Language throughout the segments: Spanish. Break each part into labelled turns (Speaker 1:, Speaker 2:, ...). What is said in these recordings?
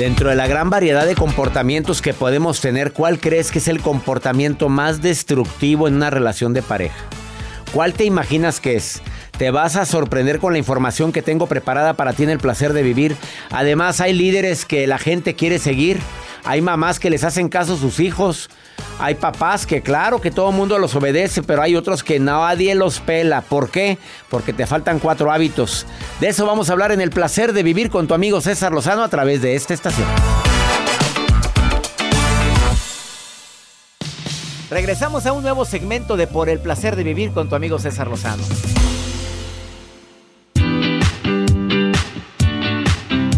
Speaker 1: Dentro de la gran variedad de comportamientos que podemos tener, ¿cuál crees que es el comportamiento más destructivo en una relación de pareja? ¿Cuál te imaginas que es? Te vas a sorprender con la información que tengo preparada para ti en el placer de vivir. Además, hay líderes que la gente quiere seguir. Hay mamás que les hacen caso a sus hijos. Hay papás que claro que todo el mundo los obedece, pero hay otros que nadie los pela. ¿Por qué? Porque te faltan cuatro hábitos. De eso vamos a hablar en el placer de vivir con tu amigo César Lozano a través de esta estación. Regresamos a un nuevo segmento de Por el placer de vivir con tu amigo César Lozano.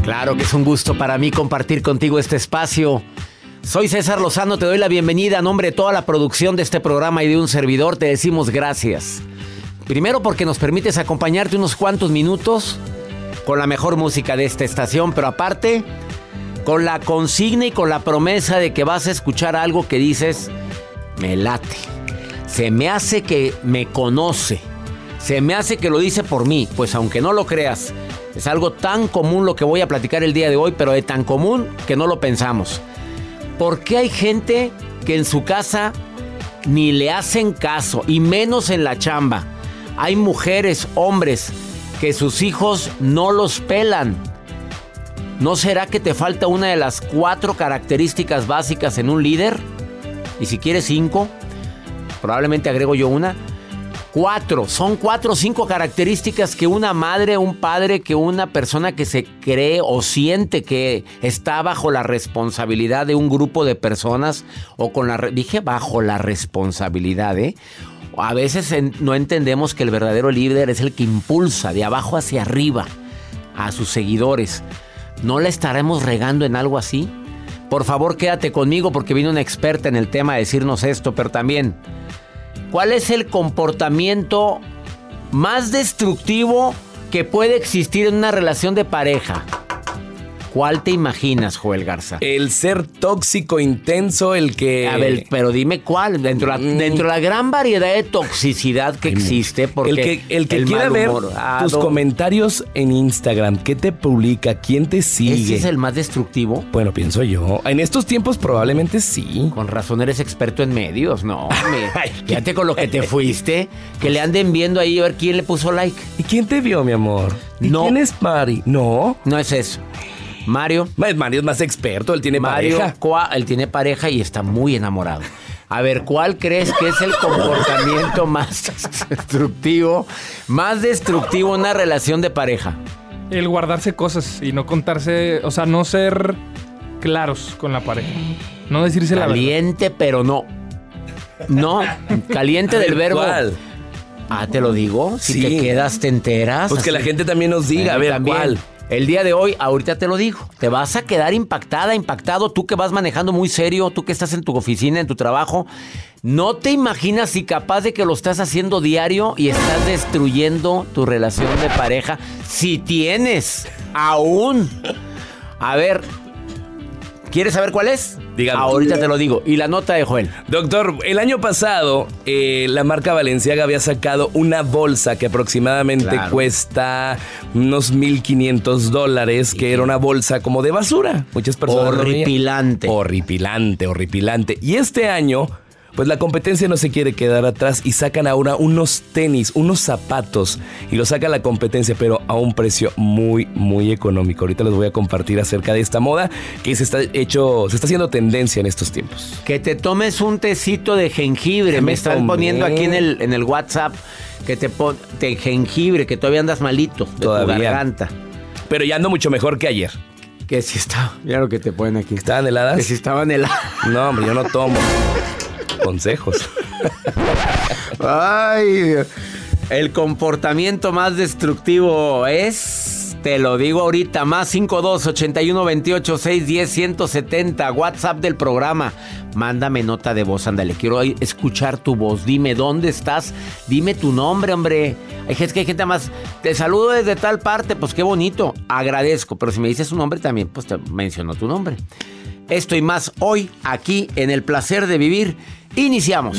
Speaker 1: Claro que es un gusto para mí compartir contigo este espacio. Soy César Lozano, te doy la bienvenida a nombre de toda la producción de este programa y de un servidor. Te decimos gracias. Primero porque nos permites acompañarte unos cuantos minutos con la mejor música de esta estación, pero aparte con la consigna y con la promesa de que vas a escuchar algo que dices, me late. Se me hace que me conoce. Se me hace que lo dice por mí. Pues aunque no lo creas, es algo tan común lo que voy a platicar el día de hoy, pero de tan común que no lo pensamos. ¿Por qué hay gente que en su casa ni le hacen caso, y menos en la chamba? Hay mujeres, hombres, que sus hijos no los pelan. ¿No será que te falta una de las cuatro características básicas en un líder? Y si quieres cinco, probablemente agrego yo una. Cuatro, son cuatro o cinco características que una madre, un padre, que una persona que se cree o siente que está bajo la responsabilidad de un grupo de personas o con la... Dije bajo la responsabilidad, ¿eh? A veces no entendemos que el verdadero líder es el que impulsa de abajo hacia arriba a sus seguidores. ¿No la estaremos regando en algo así? Por favor, quédate conmigo porque vino una experta en el tema a decirnos esto, pero también ¿Cuál es el comportamiento más destructivo que puede existir en una relación de pareja? ¿Cuál te imaginas, Joel Garza?
Speaker 2: El ser tóxico, intenso, el que...
Speaker 1: A ver, pero dime cuál. Dentro, de la, mm. dentro de la gran variedad de toxicidad que existe, porque...
Speaker 2: El que, el que quiera ver tus comentarios en Instagram, ¿qué te publica? ¿Quién te sigue?
Speaker 1: ¿Ese es el más destructivo?
Speaker 2: Bueno, pienso yo. En estos tiempos probablemente sí.
Speaker 1: Con razón eres experto en medios, ¿no? Fíjate con lo que te fuiste, que le anden viendo ahí a ver quién le puso like.
Speaker 2: ¿Y quién te vio, mi amor? no. ¿Quién es Mari? No.
Speaker 1: No es eso. Mario.
Speaker 2: Mario es más experto, él tiene pareja.
Speaker 1: él tiene pareja y está muy enamorado. A ver, ¿cuál crees que es el comportamiento más destructivo, más destructivo en una relación de pareja?
Speaker 3: El guardarse cosas y no contarse, o sea, no ser claros con la pareja. No decirse
Speaker 1: la
Speaker 3: verdad.
Speaker 1: Caliente, pero no. No, caliente del verbo. Ah, te lo digo. Si te quedas, te enteras.
Speaker 2: Pues que la gente también nos diga, a ver, ¿cuál?
Speaker 1: El día de hoy, ahorita te lo digo, te vas a quedar impactada, impactado, tú que vas manejando muy serio, tú que estás en tu oficina, en tu trabajo, No te imaginas si capaz de que lo estás haciendo diario y estás destruyendo tu relación de pareja. Si tienes, aún. A ver, ¿quieres saber cuál es? Ahorita te lo digo. Y la nota de Joel.
Speaker 2: Doctor, el año pasado eh, la marca Valenciaga había sacado una bolsa que aproximadamente
Speaker 1: Claro.
Speaker 2: cuesta unos 1.500 dólares, que era una bolsa como de basura. Muchas personas...
Speaker 1: Horripilante.
Speaker 2: Horripilante, horripilante. Y este año, pues la competencia no se quiere quedar atrás y sacan ahora unos tenis, unos zapatos y lo saca la competencia, pero a un precio muy, muy económico. Ahorita les voy a compartir acerca de esta moda que se está hecho, se está haciendo tendencia en estos tiempos.
Speaker 1: Que te tomes un tecito de jengibre.
Speaker 2: ¿Qué
Speaker 1: Me
Speaker 2: me
Speaker 1: están
Speaker 2: tomé?
Speaker 1: poniendo aquí en el, en el WhatsApp que te pon de jengibre, que todavía andas malito de
Speaker 2: Todavía.
Speaker 1: tu garganta.
Speaker 2: Pero ya ando mucho mejor que ayer.
Speaker 1: Que si está, mira lo que te ponen aquí.
Speaker 2: ¿Estaban heladas?
Speaker 1: Que si estaban heladas.
Speaker 2: No, hombre, yo no tomo. Consejos.
Speaker 1: Ay, el comportamiento más destructivo es, te lo digo ahorita, más 52 81 28 610 170, WhatsApp del programa. Mándame nota de voz, ándale, quiero escuchar tu voz. Dime dónde estás, dime tu nombre, hombre. Hay gente que hay gente más, te saludo desde tal parte, pues qué bonito, agradezco, pero si me dices un nombre también, pues te menciono tu nombre. Esto y más hoy, aquí en El Placer de Vivir. Iniciamos.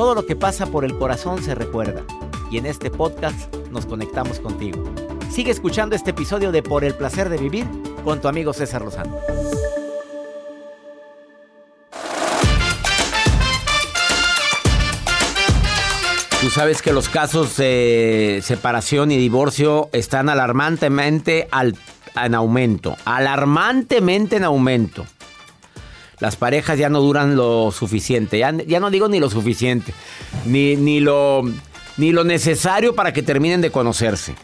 Speaker 1: Todo lo que pasa por el corazón se recuerda. Y en este podcast nos conectamos contigo. Sigue escuchando este episodio de Por el placer de vivir con tu amigo César Lozano. Tú sabes que los casos de separación y divorcio están alarmantemente al- en aumento. Alarmantemente en aumento. Las parejas ya no duran lo suficiente. Ya, ya no digo ni lo suficiente. Ni, ni, lo, ni lo necesario para que terminen de conocerse.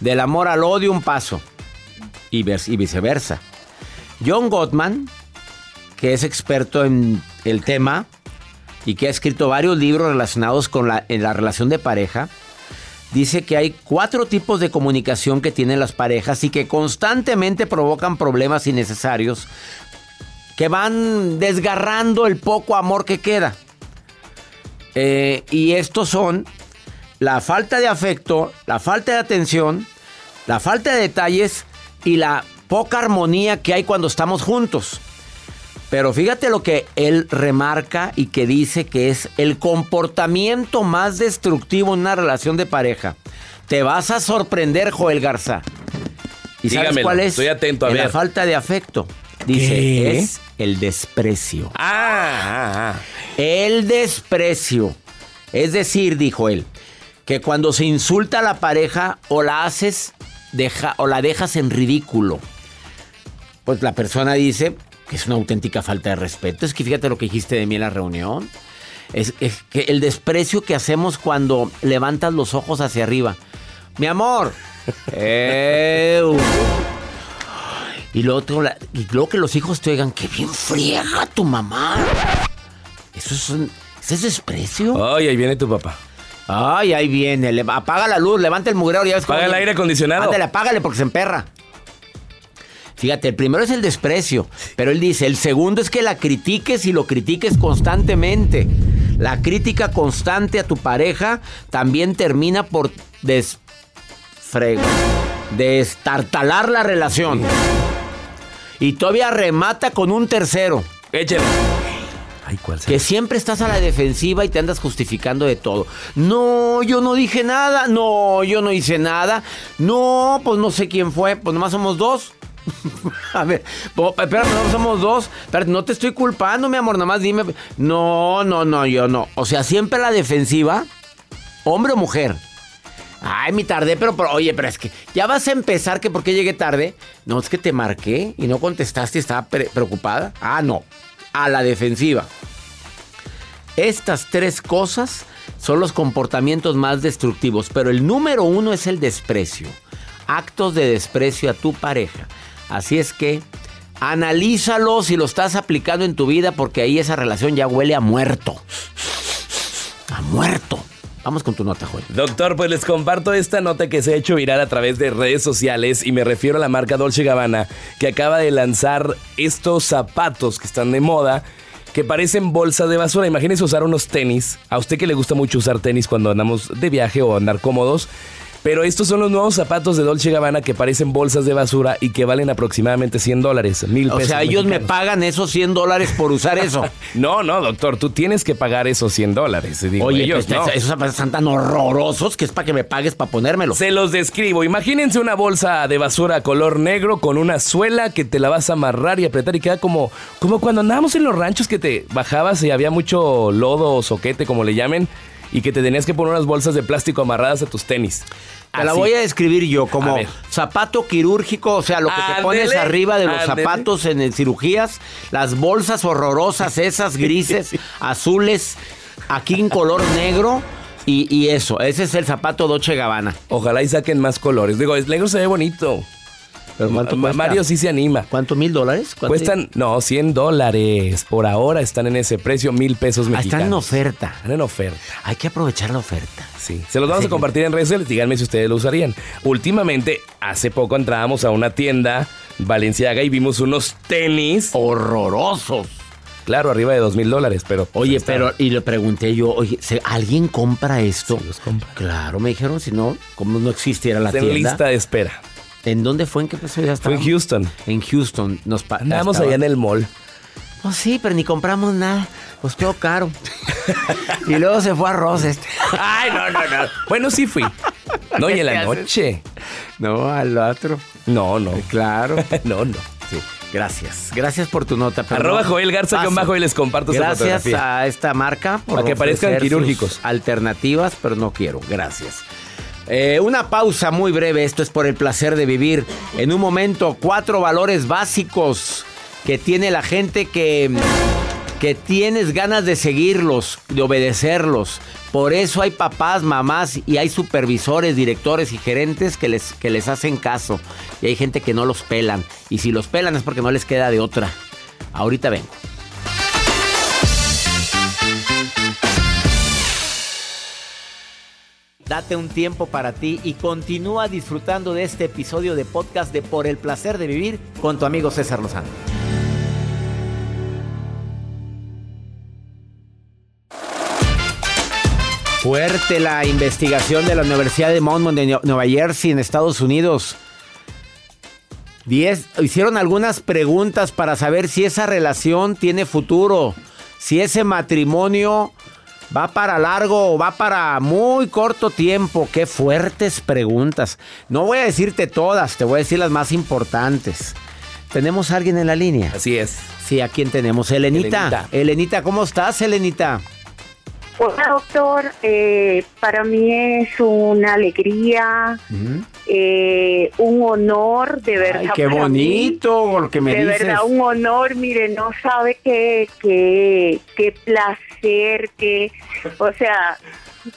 Speaker 1: Del amor al odio un paso. Y, y viceversa. John Gottman, que es experto en el tema y que ha escrito varios libros relacionados con la, en la relación de pareja, dice que hay cuatro tipos de comunicación que tienen las parejas y que constantemente provocan problemas innecesarios que van desgarrando el poco amor que queda. Eh, y estos son la falta de afecto, la falta de atención, la falta de detalles y la poca armonía que hay cuando estamos juntos. Pero fíjate lo que él remarca y que dice que es el comportamiento más destructivo en una relación de pareja. Te vas a sorprender, Joel Garza. ¿Y sabes
Speaker 2: Dígamelo,
Speaker 1: cuál es?
Speaker 2: estoy atento, a
Speaker 1: En La
Speaker 2: ver.
Speaker 1: falta de afecto. Dice,
Speaker 2: ¿Qué?
Speaker 1: es el desprecio.
Speaker 2: Ah, ah, ah.
Speaker 1: El desprecio. Es decir, dijo él, que cuando se insulta a la pareja o la haces deja, o la dejas en ridículo, pues la persona dice que es una auténtica falta de respeto. Es que fíjate lo que dijiste de mí en la reunión. Es, es que el desprecio que hacemos cuando levantas los ojos hacia arriba. Mi amor. Eu. Y luego, y luego que los hijos te oigan, que bien friega tu mamá. Eso es, un- ¿eso es desprecio.
Speaker 2: Ay, ahí viene tu papá.
Speaker 1: Ay, ahí viene. Le- apaga la luz, levanta el mugreo. Ya ves cómo
Speaker 2: Apaga el aire acondicionado.
Speaker 1: Ándale, apágale porque se emperra. Fíjate, el primero es el desprecio, pero él dice, el segundo es que la critiques y lo critiques constantemente. La crítica constante a tu pareja también termina por desfrego, destartalar la relación. Y todavía remata con un tercero.
Speaker 2: Échale. Ay, ¿cuál será?
Speaker 1: Que siempre estás a la defensiva y te andas justificando de todo. No, yo no dije nada. No, yo no hice nada. No, pues no sé quién fue. Pues nomás somos dos. a ver, espérate, no somos dos. Espérate, no te estoy culpando, mi amor. Nomás dime. No, no, no, yo no. O sea, siempre a la defensiva. Hombre o mujer. Ay, mi tardé, pero, oye, pero es que ya vas a empezar que por qué llegué tarde. No, es que te marqué y no contestaste y estaba pre- preocupada. Ah, no. A la defensiva. Estas tres cosas son los comportamientos más destructivos, pero el número uno es el desprecio. Actos de desprecio a tu pareja. Así es que analízalo si lo estás aplicando en tu vida porque ahí esa relación ya huele a muerto. A muerto. Vamos con tu nota, Joel.
Speaker 2: Doctor, pues les comparto esta nota que se ha hecho viral a través de redes sociales y me refiero a la marca Dolce Gabbana que acaba de lanzar estos zapatos que están de moda que parecen bolsas de basura. Imagínense usar unos tenis. A usted que le gusta mucho usar tenis cuando andamos de viaje o andar cómodos. Pero estos son los nuevos zapatos de Dolce Gabbana que parecen bolsas de basura y que valen aproximadamente 100 dólares, mil
Speaker 1: O
Speaker 2: pesos.
Speaker 1: sea, ellos me pagan esos 100 dólares por usar eso.
Speaker 2: No, no, doctor, tú tienes que pagar esos 100 dólares. Digo,
Speaker 1: Oye,
Speaker 2: ellos
Speaker 1: pues,
Speaker 2: no.
Speaker 1: esos zapatos están tan horrorosos que es para que me pagues para ponérmelos.
Speaker 2: Se los describo. Imagínense una bolsa de basura color negro con una suela que te la vas a amarrar y apretar y queda como, como cuando andábamos en los ranchos que te bajabas y había mucho lodo o soquete, como le llamen, y que te tenías que poner unas bolsas de plástico amarradas a tus tenis.
Speaker 1: Te la voy a describir yo como zapato quirúrgico, o sea, lo que te pones arriba de los zapatos en el cirugías, las bolsas horrorosas esas grises, azules, aquí en color negro y, y eso, ese es el zapato Dolce Gabbana.
Speaker 2: Ojalá y saquen más colores. Digo, el negro se ve bonito. Mario sí se anima.
Speaker 1: ¿Cuánto mil dólares?
Speaker 2: Cuestan, no, 100 dólares. Por ahora están en ese precio, mil pesos
Speaker 1: Ah,
Speaker 2: mexicanos.
Speaker 1: están en oferta.
Speaker 2: Están en oferta.
Speaker 1: Hay que aprovechar la oferta.
Speaker 2: Sí, se los vamos
Speaker 1: Sí.
Speaker 2: a compartir en redes sociales. Díganme si ustedes lo usarían. Últimamente, hace poco entrábamos a una tienda Valenciaga y vimos unos tenis.
Speaker 1: Horrorosos.
Speaker 2: Claro, arriba de dos mil dólares, pero. pues,
Speaker 1: Oye, pero, y le pregunté yo, oye, ¿se- ¿alguien compra esto?
Speaker 2: Sí, los compra.
Speaker 1: Claro, me dijeron, si no, como no existiera la
Speaker 2: Está en
Speaker 1: tienda.
Speaker 2: lista de espera.
Speaker 1: ¿En dónde fue? ¿En qué ya
Speaker 2: Fue en Houston.
Speaker 1: En Houston. Nos
Speaker 2: Andábamos allá en el mall.
Speaker 1: Pues sí, pero ni compramos nada. Pues todo caro. y luego se fue a Ross este.
Speaker 2: Ay, no, no, no. Bueno, sí fui. No, y en la noche.
Speaker 1: No, al otro.
Speaker 2: No, no.
Speaker 1: Claro.
Speaker 2: No, no.
Speaker 1: Sí. Gracias. Gracias por tu nota.
Speaker 2: Arroba Joel Garza
Speaker 1: paso.
Speaker 2: con bajo y les comparto
Speaker 1: Gracias
Speaker 2: fotografía.
Speaker 1: a esta marca por
Speaker 2: Para que parezcan quirúrgicos.
Speaker 1: alternativas, pero no quiero. Gracias. Eh, una pausa muy breve. Esto es por el placer de vivir. En un momento, cuatro valores básicos que tiene la gente que, que tienes ganas de seguirlos, de obedecerlos. Por eso hay papás, mamás y hay supervisores, directores y gerentes que les, que les hacen caso. Y hay gente que no los pelan. Y si los pelan es porque no les queda de otra. Ahorita vengo. Date un tiempo para ti y continúa disfrutando de este episodio de podcast de Por el placer de vivir con tu amigo César Lozano. Fuerte la investigación de la Universidad de Monmouth de Nueva Jersey en Estados Unidos. Diez, hicieron algunas preguntas para saber si esa relación tiene futuro, si ese matrimonio va para largo o va para muy corto tiempo. Qué fuertes preguntas. No voy a decirte todas, te voy a decir las más importantes. ¿Tenemos a alguien en la línea?
Speaker 2: Así es.
Speaker 1: Sí, ¿a quién tenemos? Elenita.
Speaker 2: Elenita.
Speaker 1: Elenita, ¿cómo estás, Elenita?
Speaker 4: Hola, doctor. Eh, para mí es una alegría, eh, un honor, de verdad.
Speaker 1: Ay, qué
Speaker 4: mí.
Speaker 1: bonito lo que me
Speaker 4: de
Speaker 1: dices.
Speaker 4: verdad, un honor. Mire, no sabe qué, qué, qué placer, qué. O sea,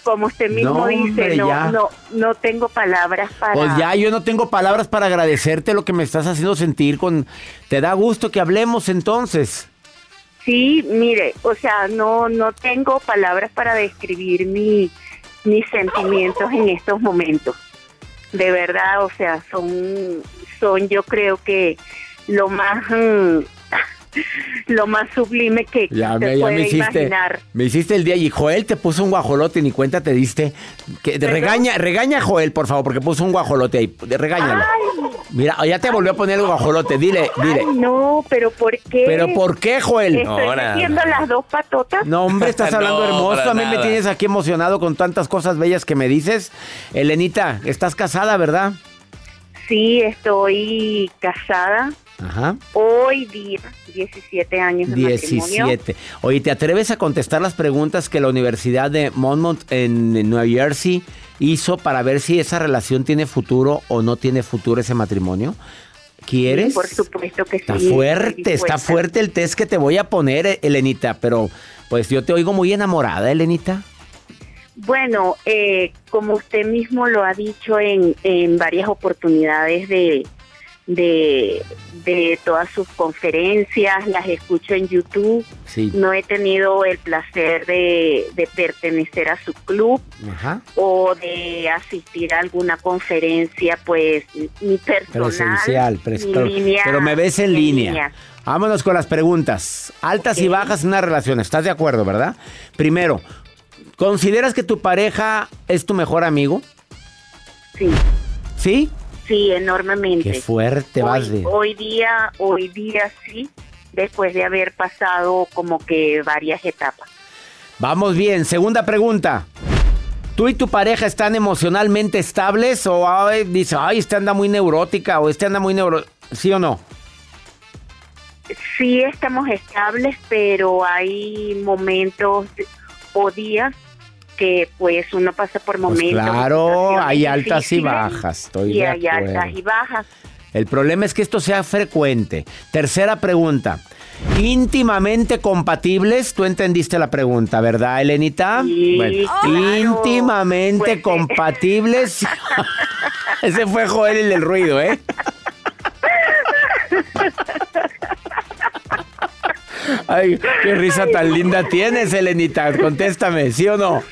Speaker 4: como usted mismo
Speaker 1: No,
Speaker 4: dice, no,
Speaker 1: ya.
Speaker 4: no, no tengo palabras para.
Speaker 1: Pues ya, yo no tengo palabras para agradecerte lo que me estás haciendo sentir con... ¿Te da gusto que hablemos entonces?
Speaker 4: Sí, mire, o sea, no, no tengo palabras para describir mi, mis sentimientos en estos momentos. De verdad, o sea, son, son yo creo que lo más, mm, lo más sublime que
Speaker 1: Ya,
Speaker 4: se
Speaker 1: me, ya
Speaker 4: puede
Speaker 1: me hiciste,
Speaker 4: imaginar.
Speaker 1: me hiciste el día y Joel te puso un guajolote y ni cuenta te diste. Que, regaña, regaña a Joel, por favor, porque puso un guajolote ahí. De- Regáñalo. Mira, ya te volvió a poner el guajolote, dile, dile.
Speaker 4: Ay, no, pero ¿por qué?
Speaker 1: ¿Pero por qué, Joel?
Speaker 4: Estoy
Speaker 2: Ahora.
Speaker 4: metiendo las dos patotas.
Speaker 1: No, hombre, estás hablando
Speaker 2: No,
Speaker 1: hermoso. A mí me tienes aquí emocionado con tantas cosas bellas que me dices. Elenita, estás casada, ¿verdad?
Speaker 4: Sí, estoy casada.
Speaker 1: Ajá.
Speaker 4: Hoy día, 17 años de matrimonio.
Speaker 1: 17. Oye, ¿te atreves a contestar las preguntas que la Universidad de Monmouth en, en Nueva Jersey hizo para ver si esa relación tiene futuro o no tiene futuro ese matrimonio? ¿Quieres?
Speaker 4: Sí, por supuesto que
Speaker 1: Está
Speaker 4: sí.
Speaker 1: fuerte,
Speaker 4: estoy
Speaker 1: está fuerte el test que te voy a poner, Elenita, pero pues yo te oigo muy enamorada, Elenita.
Speaker 4: Bueno, eh, como usted mismo lo ha dicho en, en varias oportunidades de, de, de todas sus conferencias, las escucho en YouTube.
Speaker 1: Sí.
Speaker 4: No he tenido el placer de, de pertenecer a su club
Speaker 1: Ajá.
Speaker 4: o de asistir a alguna conferencia, pues ni personal,
Speaker 1: Presencial, pres-
Speaker 4: ni
Speaker 1: pero,
Speaker 4: línea,
Speaker 1: pero me ves en
Speaker 4: en
Speaker 1: línea. Vámonos con las preguntas. Altas y bajas en una relación. ¿Estás de acuerdo, verdad? Primero, ¿consideras que tu pareja es tu mejor amigo?
Speaker 4: Sí,
Speaker 1: ¿Sí?
Speaker 4: Sí, enormemente.
Speaker 1: Qué fuerte vas
Speaker 4: hoy,
Speaker 1: de.
Speaker 4: hoy día, hoy día sí, después de haber pasado como que varias etapas.
Speaker 1: Vamos bien. Segunda pregunta. ¿Tú y tu pareja están emocionalmente estables o ay, dice, ay, este anda muy neurótica o este anda muy neuro... ¿Sí o no?
Speaker 4: Sí estamos estables, pero hay momentos o días que pues uno pasa por
Speaker 1: Pues
Speaker 4: momentos.
Speaker 1: claro, hay altas y bajas. Estoy
Speaker 4: y
Speaker 1: de
Speaker 4: hay altas y bajas.
Speaker 1: El problema es que esto sea frecuente. Tercera pregunta. ¿Íntimamente compatibles? Tú entendiste la pregunta, ¿verdad, Elenita?
Speaker 4: Sí, claro.
Speaker 1: íntimamente
Speaker 4: Pues, eh.
Speaker 1: compatibles. Ese fue Joel el del ruido, ¿eh? Ay, qué risa tan linda tienes, Elenita. Contéstame, ¿sí o no?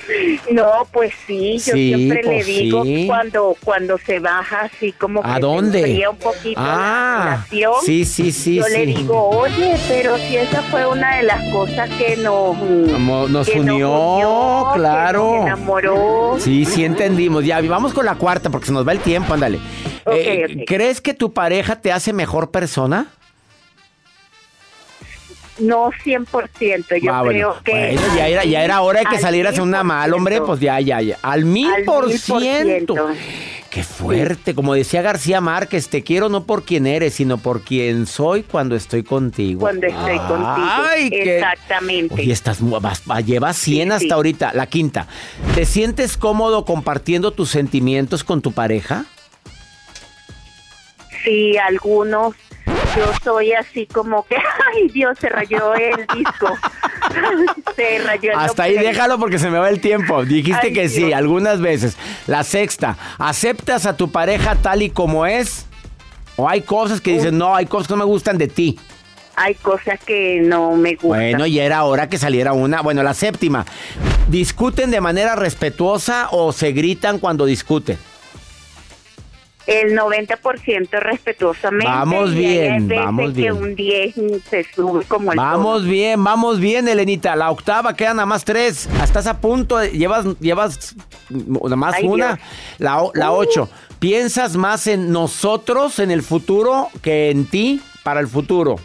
Speaker 4: No, pues sí, yo
Speaker 1: Sí,
Speaker 4: siempre le
Speaker 1: pues
Speaker 4: digo
Speaker 1: sí.
Speaker 4: cuando cuando se baja así como
Speaker 1: ¿A
Speaker 4: que
Speaker 1: dónde?
Speaker 4: se un poquito
Speaker 1: Ah,
Speaker 4: la
Speaker 1: sí, sí, sí,
Speaker 4: Yo le digo, oye, pero si esa fue una de las cosas que nos
Speaker 1: nos
Speaker 4: que
Speaker 1: unió,
Speaker 4: que
Speaker 1: claro.
Speaker 4: nos enamoró.
Speaker 1: Sí, sí entendimos. Ya, vamos con la cuarta porque se nos va el tiempo, ándale.
Speaker 4: Ok,
Speaker 1: Eh,
Speaker 4: ok.
Speaker 1: ¿Crees que tu pareja te hace mejor persona?
Speaker 4: No 100%, yo
Speaker 1: Ah, bueno.
Speaker 4: creo que
Speaker 1: Bueno, ya era, ya era hora de que
Speaker 4: al
Speaker 1: salieras una mal, hombre,
Speaker 4: 1000%.
Speaker 1: pues ya, ya, ya. Al mil por ciento. Qué fuerte. Como decía García Márquez, te quiero no por quien eres, sino por quien soy cuando estoy contigo.
Speaker 4: cuando estoy
Speaker 1: Ay,
Speaker 4: contigo.
Speaker 1: qué-
Speaker 4: Exactamente.
Speaker 1: Oye, estás, vas- va- llevas 100
Speaker 4: Sí,
Speaker 1: hasta
Speaker 4: sí.
Speaker 1: ahorita. La quinta. ¿Te sientes cómodo compartiendo tus sentimientos con tu pareja?
Speaker 4: Sí, algunos. Yo soy así como que, ay Dios, se rayó el disco. se rayó el
Speaker 1: Hasta ahí déjalo porque se me va el tiempo. Dijiste
Speaker 4: Ay,
Speaker 1: que sí, algunas veces. La sexta, ¿aceptas a tu pareja tal y como es? ¿O hay cosas que dices, no, hay cosas que no me gustan de ti?
Speaker 4: Hay cosas que no me gustan.
Speaker 1: Bueno, ya era hora que saliera una. Bueno, la séptima, ¿discuten de manera respetuosa o se gritan cuando discuten?
Speaker 4: El 90% respetuosamente.
Speaker 1: Vamos
Speaker 4: y hay
Speaker 1: bien,
Speaker 4: veces
Speaker 1: vamos
Speaker 4: que
Speaker 1: bien.
Speaker 4: un 10 se sube como el
Speaker 1: Vamos bien, vamos bien, Elenita. La octava quedan nada más tres. Estás a punto, de- llevas, llevas nada más
Speaker 4: Ay,
Speaker 1: una.
Speaker 4: Dios.
Speaker 1: La, la
Speaker 4: Uh.
Speaker 1: ocho. ¿Piensas más en nosotros, en el futuro, que en ti para el futuro?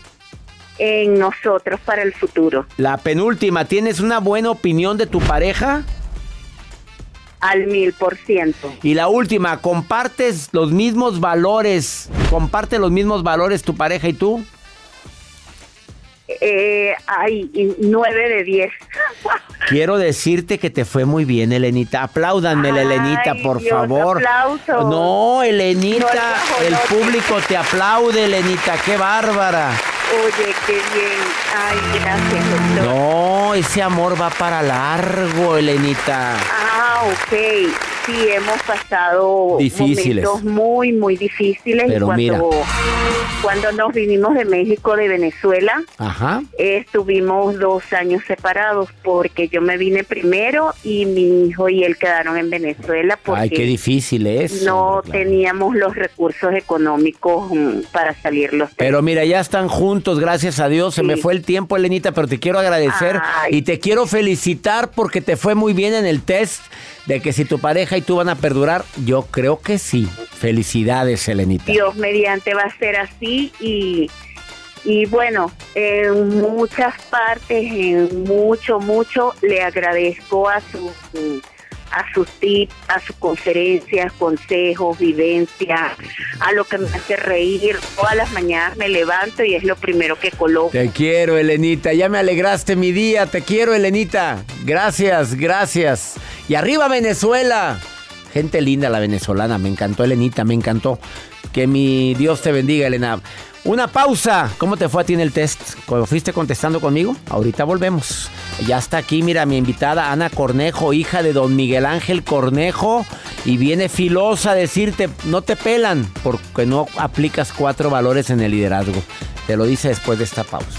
Speaker 4: En nosotros para el futuro.
Speaker 1: La penúltima, ¿tienes una buena opinión de tu pareja?
Speaker 4: Al mil por ciento.
Speaker 1: Y la última, ¿compartes los mismos valores? ¿Comparte los mismos valores tu pareja y tú?
Speaker 4: Eh, ay, nueve de 10.
Speaker 1: Quiero decirte que te fue muy bien, Elenita. Apláudanme, Elenita, por
Speaker 4: Dios,
Speaker 1: favor. No, Elenita,
Speaker 4: No,
Speaker 1: el público te aplaude, Elenita. Qué bárbara.
Speaker 4: Oye, qué bien. Ay, gracias, doctor.
Speaker 1: No, ese amor va para largo, Elenita.
Speaker 4: Ah, ok. sí hemos pasado
Speaker 1: Difíciles.
Speaker 4: momentos muy, muy difíciles.
Speaker 1: Pero
Speaker 4: cuando,
Speaker 1: mira.
Speaker 4: cuando nos vinimos de México, de Venezuela,
Speaker 1: Ajá.
Speaker 4: estuvimos dos años separados porque yo me vine primero y mi hijo y él quedaron en Venezuela porque
Speaker 1: Ay, qué difícil es.
Speaker 4: no
Speaker 1: claro.
Speaker 4: teníamos los recursos económicos mm, para salir los tres.
Speaker 1: Pero mira, ya están juntos, gracias a Dios. Se me fue el tiempo, Elenita, pero te quiero agradecer
Speaker 4: Ay.
Speaker 1: y te quiero felicitar porque te fue muy bien en el test de que si tu pareja y tú van a perdurar. Yo creo que sí. Felicidades, Elenita.
Speaker 4: Dios mediante va a ser así y, y bueno, en muchas partes, en mucho, mucho, le agradezco a sus a sus tips, a sus conferencias, consejos, vivencias, a lo que me hace reír. Todas las mañanas me levanto y es lo primero que coloco.
Speaker 1: Te quiero, Elenita. Ya me alegraste mi día. Te quiero, Elenita. Gracias, gracias. Y arriba Venezuela. Gente linda la venezolana. Me encantó, Elenita. Me encantó. Que mi Dios te bendiga, Elena. Una pausa. ¿Cómo te fue a ti en el test? ¿Cuando fuiste contestando conmigo? Ahorita volvemos. Ya está aquí, mira, mi invitada Ana Cornejo, hija de don Miguel Ángel Cornejo. Y viene filosa a decirte, no te pelan porque no aplicas cuatro valores en el liderazgo. Te lo dice después de esta pausa.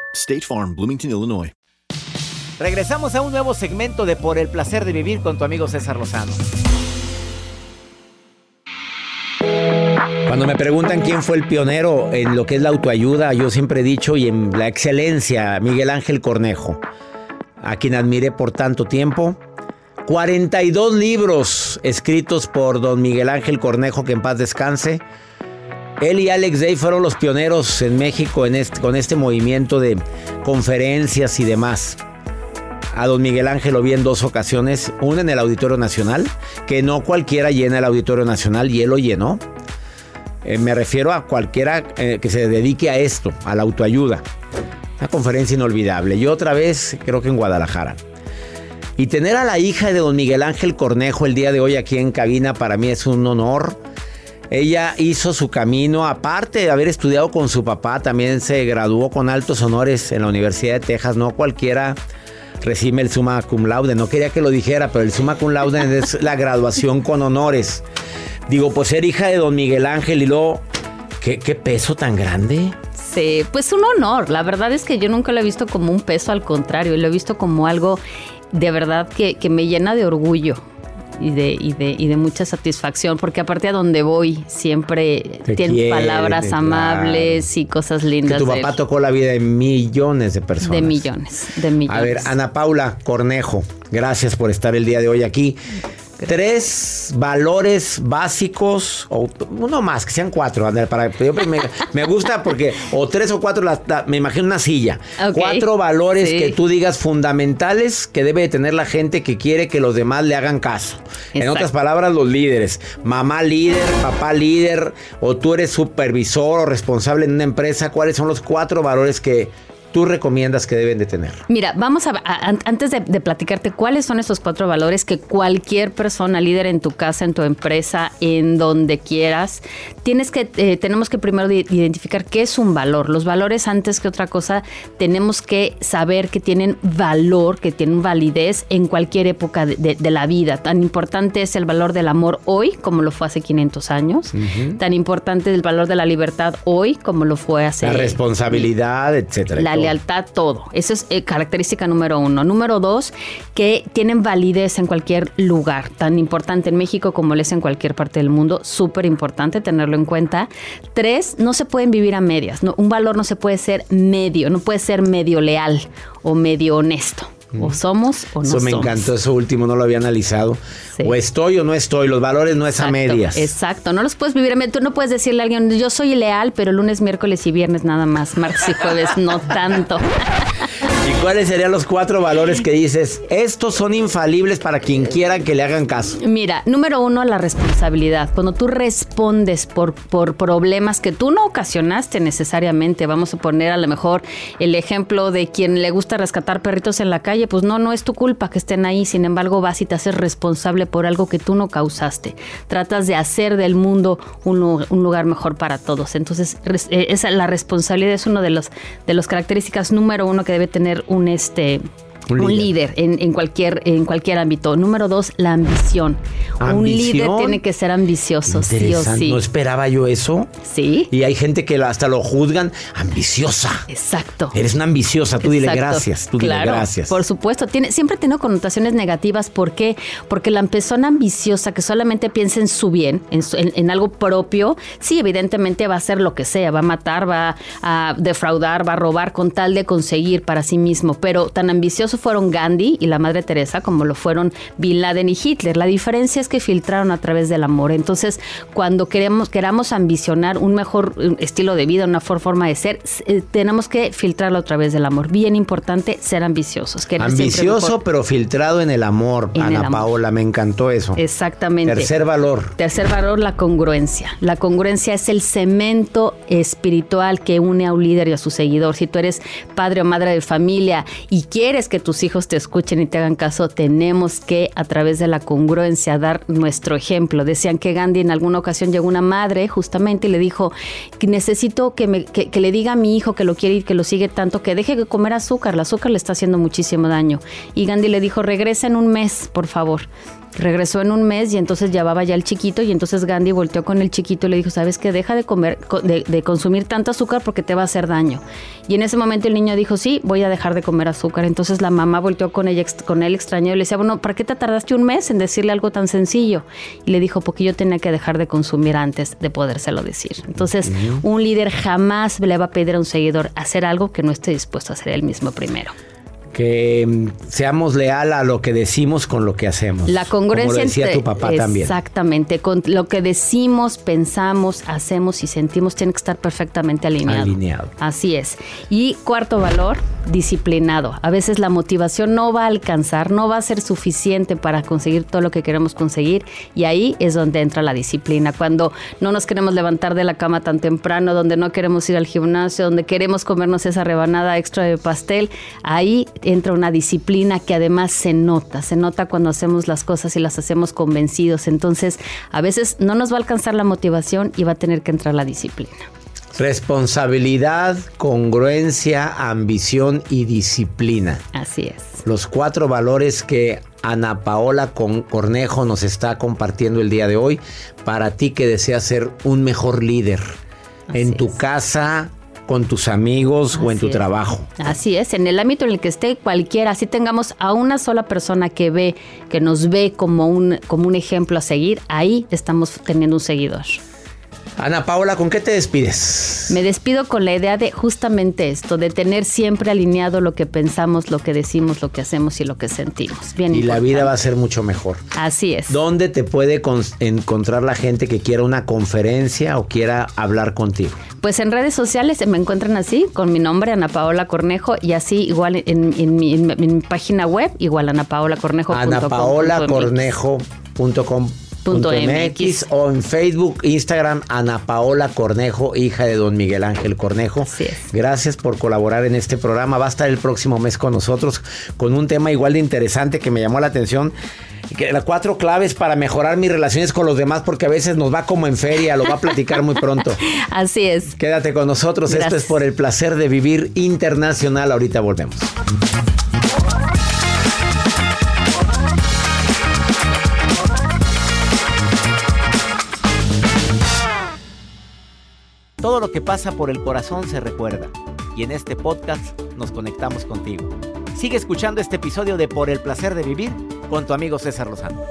Speaker 5: State Farm, Bloomington, Illinois.
Speaker 1: Regresamos a un nuevo segmento de Por el placer de vivir con tu amigo César Lozano. Cuando me preguntan quién fue el pionero en lo que es la autoayuda, yo siempre he dicho, y en la excelencia, Miguel Ángel Cornejo, a quien admiré por tanto tiempo. 42 libros escritos por don Miguel Ángel Cornejo, que en paz descanse. Él y Alex Day fueron los pioneros en México con este movimiento de conferencias y demás. A don Miguel Ángel lo vi en dos ocasiones, una en el Auditorio Nacional, que no cualquiera llena el Auditorio Nacional y él lo llenó. Eh, me refiero a cualquiera eh, que se dedique a esto, a la autoayuda. Una conferencia inolvidable. Y otra vez, creo que en Guadalajara. Y tener a la hija de don Miguel Ángel Cornejo el día de hoy aquí en cabina para mí es un honor. Ella hizo su camino, aparte de haber estudiado con su papá, también se graduó con altos honores en la Universidad de Texas. No cualquiera recibe el summa cum laude. No quería que lo dijera, pero el summa cum laude es la graduación con honores. Digo, pues ser hija de don Miguel Ángel y luego, ¿qué, qué peso tan grande?
Speaker 6: Sí, pues un honor. La verdad es que yo nunca lo he visto como un peso, al contrario, lo he visto como algo de verdad que, que me llena de orgullo. Y de, y, de, y de mucha satisfacción, porque aparte a donde voy siempre
Speaker 1: Te
Speaker 6: tienen
Speaker 1: quiere,
Speaker 6: palabras
Speaker 1: claro.
Speaker 6: amables y cosas
Speaker 1: Que
Speaker 6: lindas.
Speaker 1: tu
Speaker 6: de
Speaker 1: papá tocó la vida de millones de personas.
Speaker 6: de millones, de millones.
Speaker 1: A ver, Ana Paula Cornejo, gracias por estar el día de hoy aquí. Tres valores básicos, o uno más, que sean cuatro. Andrea, Para, yo me, me gusta porque, o tres o cuatro, la- la- me imagino una silla. Cuatro valores
Speaker 6: Sí.
Speaker 1: que tú digas fundamentales que debe de tener la gente que quiere que los demás le hagan caso. En otras palabras, los líderes. Mamá líder, papá líder, o tú eres supervisor o responsable en una empresa. ¿Cuáles son los cuatro valores que tú recomiendas que deben de tener?
Speaker 6: Mira, vamos a, a- an- antes de, de platicarte cuáles son esos cuatro valores que cualquier persona líder en tu casa, en tu empresa, en donde quieras, tienes que, eh, tenemos que primero identificar qué es un valor. Los valores antes que otra cosa tenemos que saber que tienen valor, que tienen validez en cualquier época de, de- de la vida. Tan importante es el valor del amor hoy como lo fue hace 500 años. Tan importante es el valor de la libertad hoy como lo fue hace
Speaker 1: La responsabilidad, etcétera.
Speaker 6: la. Lealtad, todo. Esa es eh, característica número uno. Número dos, que tienen validez en cualquier lugar, tan importante en México como lo es en cualquier parte del mundo, súper importante tenerlo en cuenta. Tres, no se pueden vivir a medias. No, un valor no se puede ser medio, no puede ser medio leal o medio honesto. O somos o no
Speaker 1: Eso me
Speaker 6: somos.
Speaker 1: encantó, eso último no lo había analizado.
Speaker 6: Sí.
Speaker 1: O estoy o no estoy, los valores no es a medias.
Speaker 6: Exacto, no los puedes vivir. a medias. Tú no puedes decirle a alguien, yo soy leal, pero lunes, miércoles y viernes nada más. Martes y jueves no tanto.
Speaker 1: ¿Y cuáles serían los cuatro valores que dices? Estos son infalibles para quien quiera que le hagan caso.
Speaker 6: Mira, número uno, la responsabilidad. Cuando tú respondes por, por problemas que tú no ocasionaste necesariamente, vamos a poner a lo mejor el ejemplo de quien le gusta rescatar perritos en la calle, pues no, no es tu culpa que estén ahí, sin embargo vas y te haces responsable por algo que tú no causaste. Tratas de hacer del mundo un, lu- un lugar mejor para todos. Entonces, eh, esa, la responsabilidad es una de de las características número uno que debe tener un este
Speaker 1: Un
Speaker 6: un
Speaker 1: líder.
Speaker 6: en, en cualquier, en cualquier ámbito. Número dos, la ambición. Un líder tiene que ser ambicioso, sí o sí.
Speaker 1: No esperaba yo eso.
Speaker 6: Sí.
Speaker 1: Y hay gente que hasta lo juzgan ambiciosa.
Speaker 6: Exacto.
Speaker 1: Eres una ambiciosa, tú dile gracias, tú dile gracias.
Speaker 6: Por supuesto, tiene, siempre tiene connotaciones negativas. ¿Por qué? Porque la persona ambiciosa que solamente piensa en su bien, en, su- en- en algo propio, sí, evidentemente va a hacer lo que sea, va a matar, va a defraudar, va a robar con tal de conseguir para sí mismo. Pero tan ambiciosos fueron Gandhi y la Madre Teresa como lo fueron Bin Laden y Hitler. La diferencia es que filtraron a través del amor. Entonces, cuando queremos, queramos ambicionar un mejor estilo de vida, una mejor forma de ser, eh, tenemos que filtrarlo a través del amor. Bien importante ser ambiciosos.
Speaker 1: Ambicioso, pero filtrado en el amor,
Speaker 6: En el
Speaker 1: Ana
Speaker 6: amor.
Speaker 1: Paola, me encantó eso.
Speaker 6: Exactamente.
Speaker 1: Tercer valor.
Speaker 6: Tercer valor, la congruencia. La congruencia es el cemento espiritual que une a un líder y a su seguidor. Si tú eres padre o madre de familia y quieres que tus hijos te escuchen y te hagan caso, tenemos que a través de la congruencia dar nuestro ejemplo. Decían que Gandhi en alguna ocasión llegó una madre justamente y le dijo necesito que, me- que le diga a mi hijo que lo quiere y que lo sigue tanto que deje de comer azúcar. El azúcar le está haciendo muchísimo daño. Y Gandhi le dijo, regresa en un mes, por favor. Regresó en un mes y entonces llevaba ya el chiquito y entonces Gandhi volteó con el chiquito y le dijo, sabes que deja de comer, co- de, de consumir tanto azúcar porque te va a hacer daño. Y en ese momento el niño dijo, sí, voy a dejar de comer azúcar. Entonces la mamá volteó con, ella, con él extrañado y le decía, bueno, ¿para qué te tardaste un mes en decirle algo tan sencillo? Y le dijo, porque yo tenía que dejar de consumir antes de podérselo decir. Entonces un líder jamás le va a pedir a un seguidor hacer algo que no esté dispuesto a hacer él mismo primero.
Speaker 1: Que mm, seamos leal a lo que decimos con lo que hacemos.
Speaker 6: La congruencia
Speaker 1: Como lo decía
Speaker 6: entre-
Speaker 1: tu papá también.
Speaker 6: Exactamente, con lo que decimos, pensamos, hacemos y sentimos tiene que estar perfectamente alineado.
Speaker 1: Alineado.
Speaker 6: Así es. Y cuarto valor, disciplinado. A veces la motivación no va a alcanzar, no va a ser suficiente para conseguir todo lo que queremos conseguir y ahí es donde entra la disciplina. Cuando no nos queremos levantar de la cama tan temprano, donde no queremos ir al gimnasio, donde queremos comernos esa rebanada extra de pastel, ahí entra una disciplina que además se nota, se nota cuando hacemos las cosas y las hacemos convencidos. Entonces, a veces no nos va a alcanzar la motivación y va a tener que entrar la disciplina.
Speaker 1: Responsabilidad, congruencia, ambición y disciplina.
Speaker 6: Así es.
Speaker 1: Los cuatro valores que Ana Paola Con- Cornejo nos está compartiendo el día de hoy para ti que deseas ser un mejor líder en tu casa, con tus amigos o en
Speaker 6: Así
Speaker 1: tu
Speaker 6: es.
Speaker 1: trabajo.
Speaker 6: Así es, en el ámbito en el que esté cualquiera, si tengamos a una sola persona que ve, que nos ve como un, como un ejemplo a seguir, ahí estamos teniendo un seguidor.
Speaker 1: Ana Paola, ¿con qué te despides?
Speaker 6: Me despido con la idea de justamente esto, de tener siempre alineado lo que pensamos, lo que decimos, lo que hacemos y lo que sentimos. Bien
Speaker 1: Y la vida va a ser mucho mejor.
Speaker 6: Así es.
Speaker 1: ¿Dónde te puede con- encontrar la gente que quiera una conferencia o quiera hablar contigo?
Speaker 6: Pues en redes sociales se me encuentran así, con mi nombre, Ana Paola Cornejo, y así igual en, en mi, en mi- en mi página web, igual anapaolacornejo.com. Punto
Speaker 1: anapaolacornejo.com.mx o en Facebook, Instagram, Ana Paola Cornejo, hija de don Miguel Ángel Cornejo.
Speaker 6: Así es.
Speaker 1: Gracias por colaborar en este programa. Va a estar el próximo mes con nosotros con un tema igual de interesante que me llamó la atención. Que las cuatro claves para mejorar mis relaciones con los demás, porque a veces nos va como en feria, lo va a platicar muy pronto.
Speaker 6: Así es.
Speaker 1: Quédate con nosotros, esto es por el placer de vivir internacional. Ahorita volvemos. Todo lo que pasa por el corazón se recuerda. Y en este podcast nos conectamos contigo. Sigue escuchando este episodio de Por el placer de vivir con tu amigo César Lozano.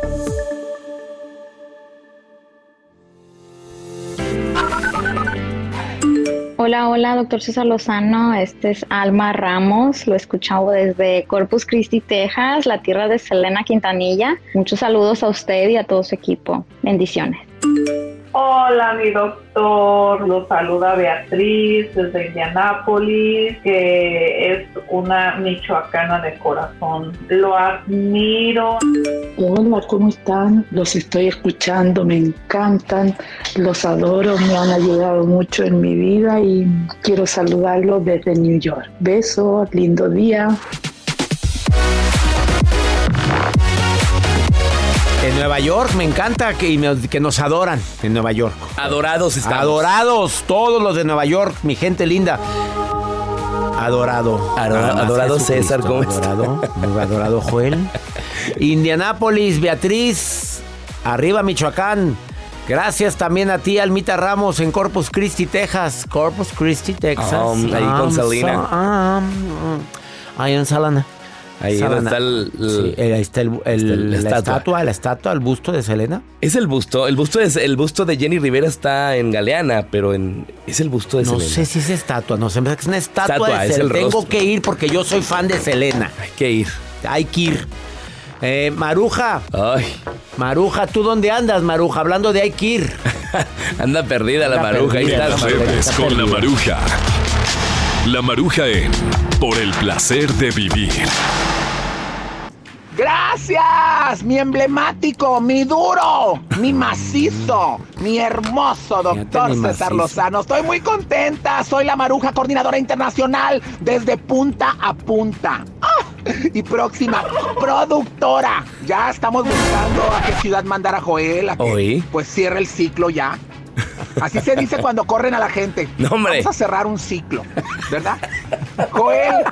Speaker 7: Hola, hola, doctor César Lozano. Este es Alma Ramos. Lo escuchamos desde Corpus Christi, Texas, la tierra de Selena Quintanilla. Muchos saludos a usted y a todo su equipo. Bendiciones.
Speaker 8: Hola, mi doctor. Lo saluda Beatriz desde Indianápolis, que es una michoacana de corazón. Lo admiro.
Speaker 9: Hola, ¿cómo están? Los estoy escuchando, me encantan, los adoro, me han ayudado mucho en mi vida y quiero saludarlos desde New York. Besos, lindo día.
Speaker 1: Nueva York me encanta que, que nos adoran en Nueva York.
Speaker 2: Adorados estamos.
Speaker 1: Adorados, todos los de Nueva York, mi gente linda. Adorado.
Speaker 2: Adorado César, ¿cómo está?
Speaker 1: adorado, adorado Joel. Indianápolis, Beatriz, arriba Michoacán. Gracias también a ti, Almita Ramos, en Corpus Christi, Texas. Corpus Christi, Texas.
Speaker 2: Um, ahí con
Speaker 1: um, ahí en Salana.
Speaker 2: Ahí
Speaker 1: Salana.
Speaker 2: está el- el-
Speaker 1: Sí, eh, ahí está el- el-
Speaker 2: la
Speaker 1: la
Speaker 2: estatua.
Speaker 1: estatua, la estatua, el busto de Selena.
Speaker 2: Es el busto. El busto es el busto de Jenny Rivera está en Galeana, pero en es el busto de
Speaker 1: No
Speaker 2: Selena.
Speaker 1: sé si es estatua, no sé, es una estatua,
Speaker 2: Estatua,
Speaker 1: de
Speaker 2: es
Speaker 1: Selena.
Speaker 2: el
Speaker 1: Tengo
Speaker 2: rostro.
Speaker 1: que ir porque yo soy fan de Selena.
Speaker 2: Hay que ir.
Speaker 1: Hay que ir. Eh, Maruja.
Speaker 2: Ay.
Speaker 1: Maruja, ¿tú dónde andas, Maruja? Hablando de hay que ir.
Speaker 2: Anda perdida la maruja. Ahí está.
Speaker 1: la está
Speaker 10: con la maruja. La maruja en Por el placer de vivir.
Speaker 11: Gracias, mi emblemático, mi duro, mi macizo, mi hermoso doctor
Speaker 1: mi
Speaker 11: César. Lozano. Estoy muy contenta, soy la maruja coordinadora internacional desde punta a punta. ¡Ah! Y próxima productora. Ya estamos buscando a qué ciudad mandar a Joel, a que
Speaker 2: Oí.
Speaker 11: pues cierre el ciclo ya. Así se dice cuando corren a la gente.
Speaker 2: No, hombre.
Speaker 11: Vamos a cerrar un ciclo, ¿verdad? Joel,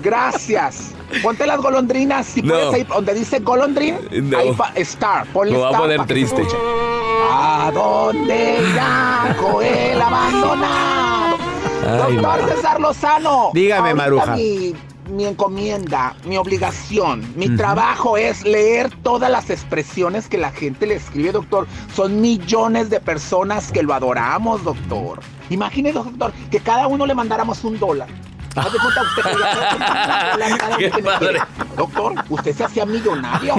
Speaker 11: gracias. Ponte las golondrinas, si
Speaker 2: No.
Speaker 11: puedes ahí donde dice golondrin,
Speaker 2: No.
Speaker 11: ahí star, ponle
Speaker 2: Me voy a poner triste.
Speaker 11: ¿A dónde irá Joel abandonado?
Speaker 2: Ay,
Speaker 11: Doctor. César Lozano.
Speaker 1: Dígame, Maruja.
Speaker 11: Mi, mi encomienda, mi obligación, mi trabajo es leer todas las expresiones que la gente le escribe, doctor. Son millones de personas que lo adoramos, doctor. Imagine, doctor, que cada uno le mandáramos un dólar. Haz de cuenta usted que cada
Speaker 2: Qué
Speaker 11: que me
Speaker 2: padre.
Speaker 11: quiere. Doctor, usted se hacía millonario,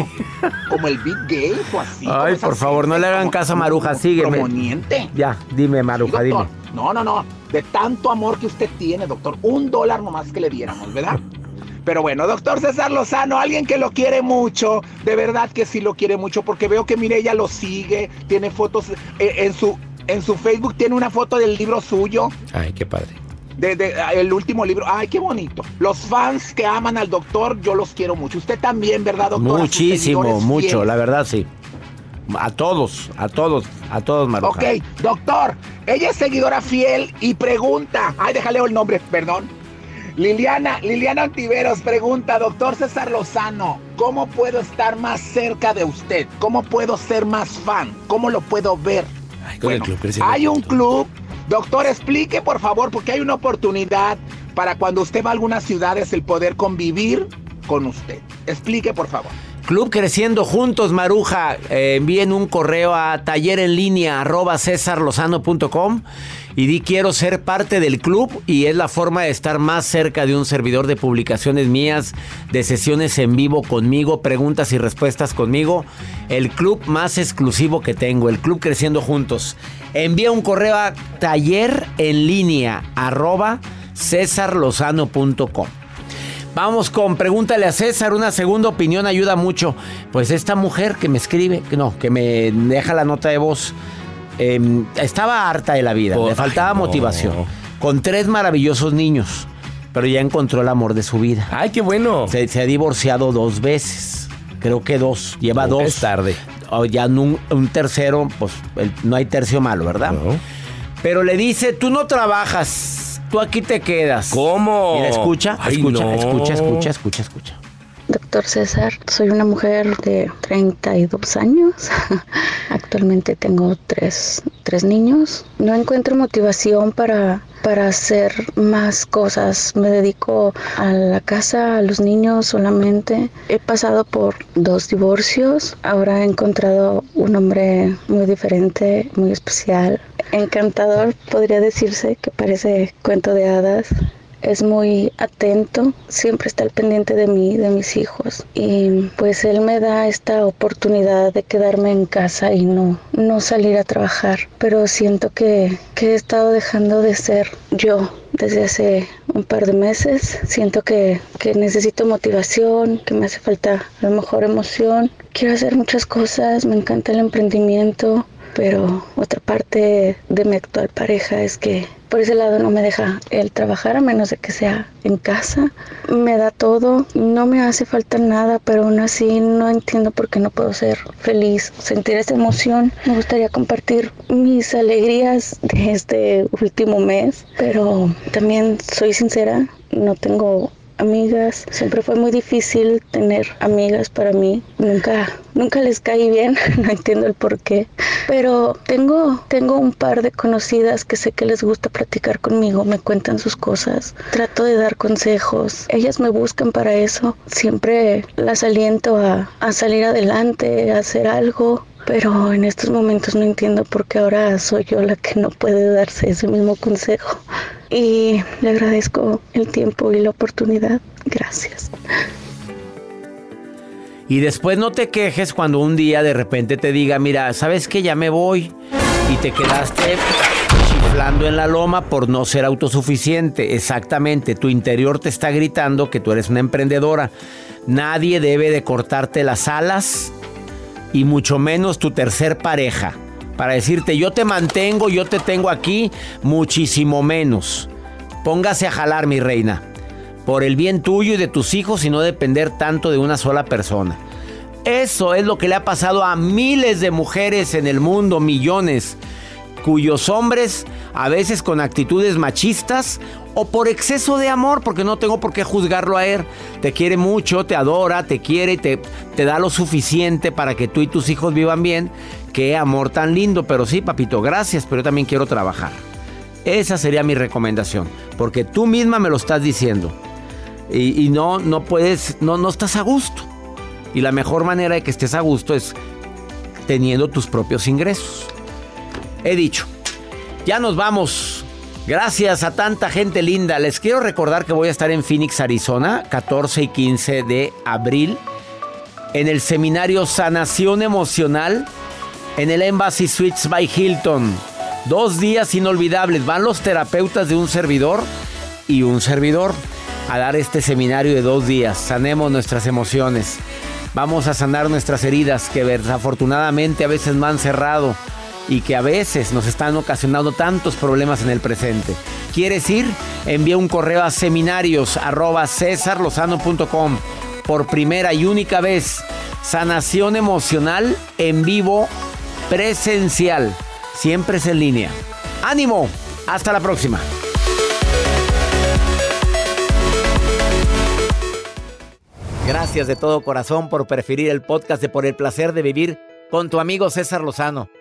Speaker 11: como el Big Gates o así.
Speaker 1: Ay, por favor, no le hagan caso a Maruja,
Speaker 11: como
Speaker 1: sígueme.
Speaker 11: promoniente.
Speaker 1: Ya, dime,
Speaker 11: Sí,
Speaker 1: Maruja, dime.
Speaker 11: No, no, no. De tanto amor que usted tiene, doctor. Un dólar nomás que le diéramos, ¿verdad? Pero bueno, doctor César Lozano, alguien que lo quiere mucho, de verdad que sí lo quiere mucho, porque veo que Mireya lo sigue, tiene fotos eh, en su en su Facebook tiene una foto del libro suyo,
Speaker 2: Ay, qué padre.
Speaker 11: De, de- ah, el último libro. Ay, qué bonito. Los fans que aman al doctor, yo los quiero mucho. Usted también, ¿verdad, doctor?
Speaker 1: Muchísimo, mucho,
Speaker 11: fieles.
Speaker 1: la verdad sí. A todos, a todos, a todos, Maruja.
Speaker 11: Ok, doctor, ella es seguidora fiel y pregunta. Ay, déjale el nombre, perdón. Liliana, Liliana Antiveros pregunta, doctor César Lozano, ¿cómo puedo estar más cerca de usted? ¿Cómo puedo ser más fan? ¿Cómo lo puedo ver?
Speaker 2: Ay,
Speaker 11: Bueno, hay un club. Doctor, explique por favor, porque hay una oportunidad para cuando usted va a algunas ciudades el poder convivir con usted. Explique por favor.
Speaker 1: Club Creciendo Juntos, Maruja. Eh, envíen un correo a taller en línea arroba cesarlozano.com y di quiero ser parte del club y es la forma de estar más cerca de un servidor de publicaciones mías, de sesiones en vivo conmigo, preguntas y respuestas conmigo. El club más exclusivo que tengo, el Club Creciendo Juntos. Envía un correo a taller en línea arroba cesarlozano.com. Vamos con pregúntale a César, una segunda opinión ayuda mucho. Pues esta mujer que me escribe, que no, que me deja la nota de voz, eh, estaba harta de la vida,
Speaker 2: Oh,
Speaker 1: le faltaba
Speaker 2: ay, no.
Speaker 1: motivación. Con tres maravillosos niños, pero ya encontró el amor de su vida.
Speaker 2: Ay, qué bueno.
Speaker 1: Se, se ha divorciado dos veces, creo que dos, lleva dos.
Speaker 2: es tarde.
Speaker 1: O ya un, un tercero, pues el- no hay tercio malo, ¿verdad?
Speaker 2: No.
Speaker 1: Pero le dice, tú no trabajas, tú aquí te quedas.
Speaker 2: ¿Cómo?
Speaker 1: Mira, escucha,
Speaker 2: Ay,
Speaker 1: escucha,
Speaker 2: no.
Speaker 1: escucha, escucha, escucha, escucha.
Speaker 9: Doctor César. Soy una mujer de 32 años. Actualmente tengo tres, tres niños. No encuentro motivación para para hacer más cosas. Me dedico a la casa, a los niños solamente. He pasado por dos divorcios. Ahora he encontrado un hombre muy diferente, muy especial. Encantador, podría decirse, que parece cuento de hadas es muy atento, siempre está al pendiente de mí, de mis hijos. Y pues él me da esta oportunidad de quedarme en casa y no, no salir a trabajar. Pero siento que, que he estado dejando de ser yo desde hace un par de meses. Siento que, que necesito motivación, que me hace falta a lo mejor emoción. Quiero hacer muchas cosas, me encanta el emprendimiento, pero otra parte de mi actual pareja es que por ese lado no me deja el trabajar a menos de que sea en casa. Me da todo, no me hace falta nada, pero aún así no entiendo por qué no puedo ser feliz, sentir esa emoción. Me gustaría compartir mis alegrías de este último mes, pero también soy sincera, no tengo amigas. Siempre fue muy difícil tener amigas para mí. Nunca, nunca les caí bien, no entiendo el por qué. Pero tengo, tengo un par de conocidas que sé que les gusta platicar conmigo, me cuentan sus cosas. Trato de dar consejos. Ellas me buscan para eso. Siempre las aliento a, a salir adelante, a hacer algo pero en estos momentos no entiendo por qué ahora soy yo la que no puede darse ese mismo consejo. Y le agradezco el tiempo y la oportunidad. Gracias.
Speaker 1: Y después no te quejes cuando un día de repente te diga, mira, ¿sabes que Ya me voy. Y te quedaste chiflando en la loma por no ser autosuficiente. Exactamente, tu interior te está gritando que tú eres una emprendedora. Nadie debe de cortarte las alas y mucho menos tu tercer pareja. Para decirte, yo te mantengo, yo te tengo aquí, muchísimo menos. Póngase a jalar, mi reina, por el bien tuyo y de tus hijos y no depender tanto de una sola persona. Eso es lo que le ha pasado a miles de mujeres en el mundo, millones, cuyos hombres, a veces con actitudes machistas o por exceso de amor, porque no tengo por qué juzgarlo a él. Te quiere mucho, te adora, te quiere, te, te da lo suficiente para que tú y tus hijos vivan bien. Qué amor tan lindo, pero sí, papito, gracias, pero yo también quiero trabajar. Esa sería mi recomendación, porque tú misma me lo estás diciendo. Y, y no, no puedes, no, no estás a gusto. Y la mejor manera de que estés a gusto es teniendo tus propios ingresos. He dicho, ya nos vamos. Gracias a tanta gente linda. Les quiero recordar que voy a estar en Phoenix, Arizona, 14 y 15 de abril, en el seminario Sanación Emocional, en el Embassy Suites by Hilton. Dos días inolvidables. Van los terapeutas de un servidor y un servidor a dar este seminario de dos días. Sanemos nuestras emociones. Vamos a sanar nuestras heridas que desafortunadamente a veces me han cerrado y que a veces nos están ocasionando tantos problemas en el presente. ¿Quieres ir? Envía un correo a seminarios por primera y única vez. Sanación emocional en vivo presencial. Siempre es en línea. ¡Ánimo! Hasta la próxima. Gracias de todo corazón por preferir el podcast de Por el placer de vivir con tu amigo César Lozano.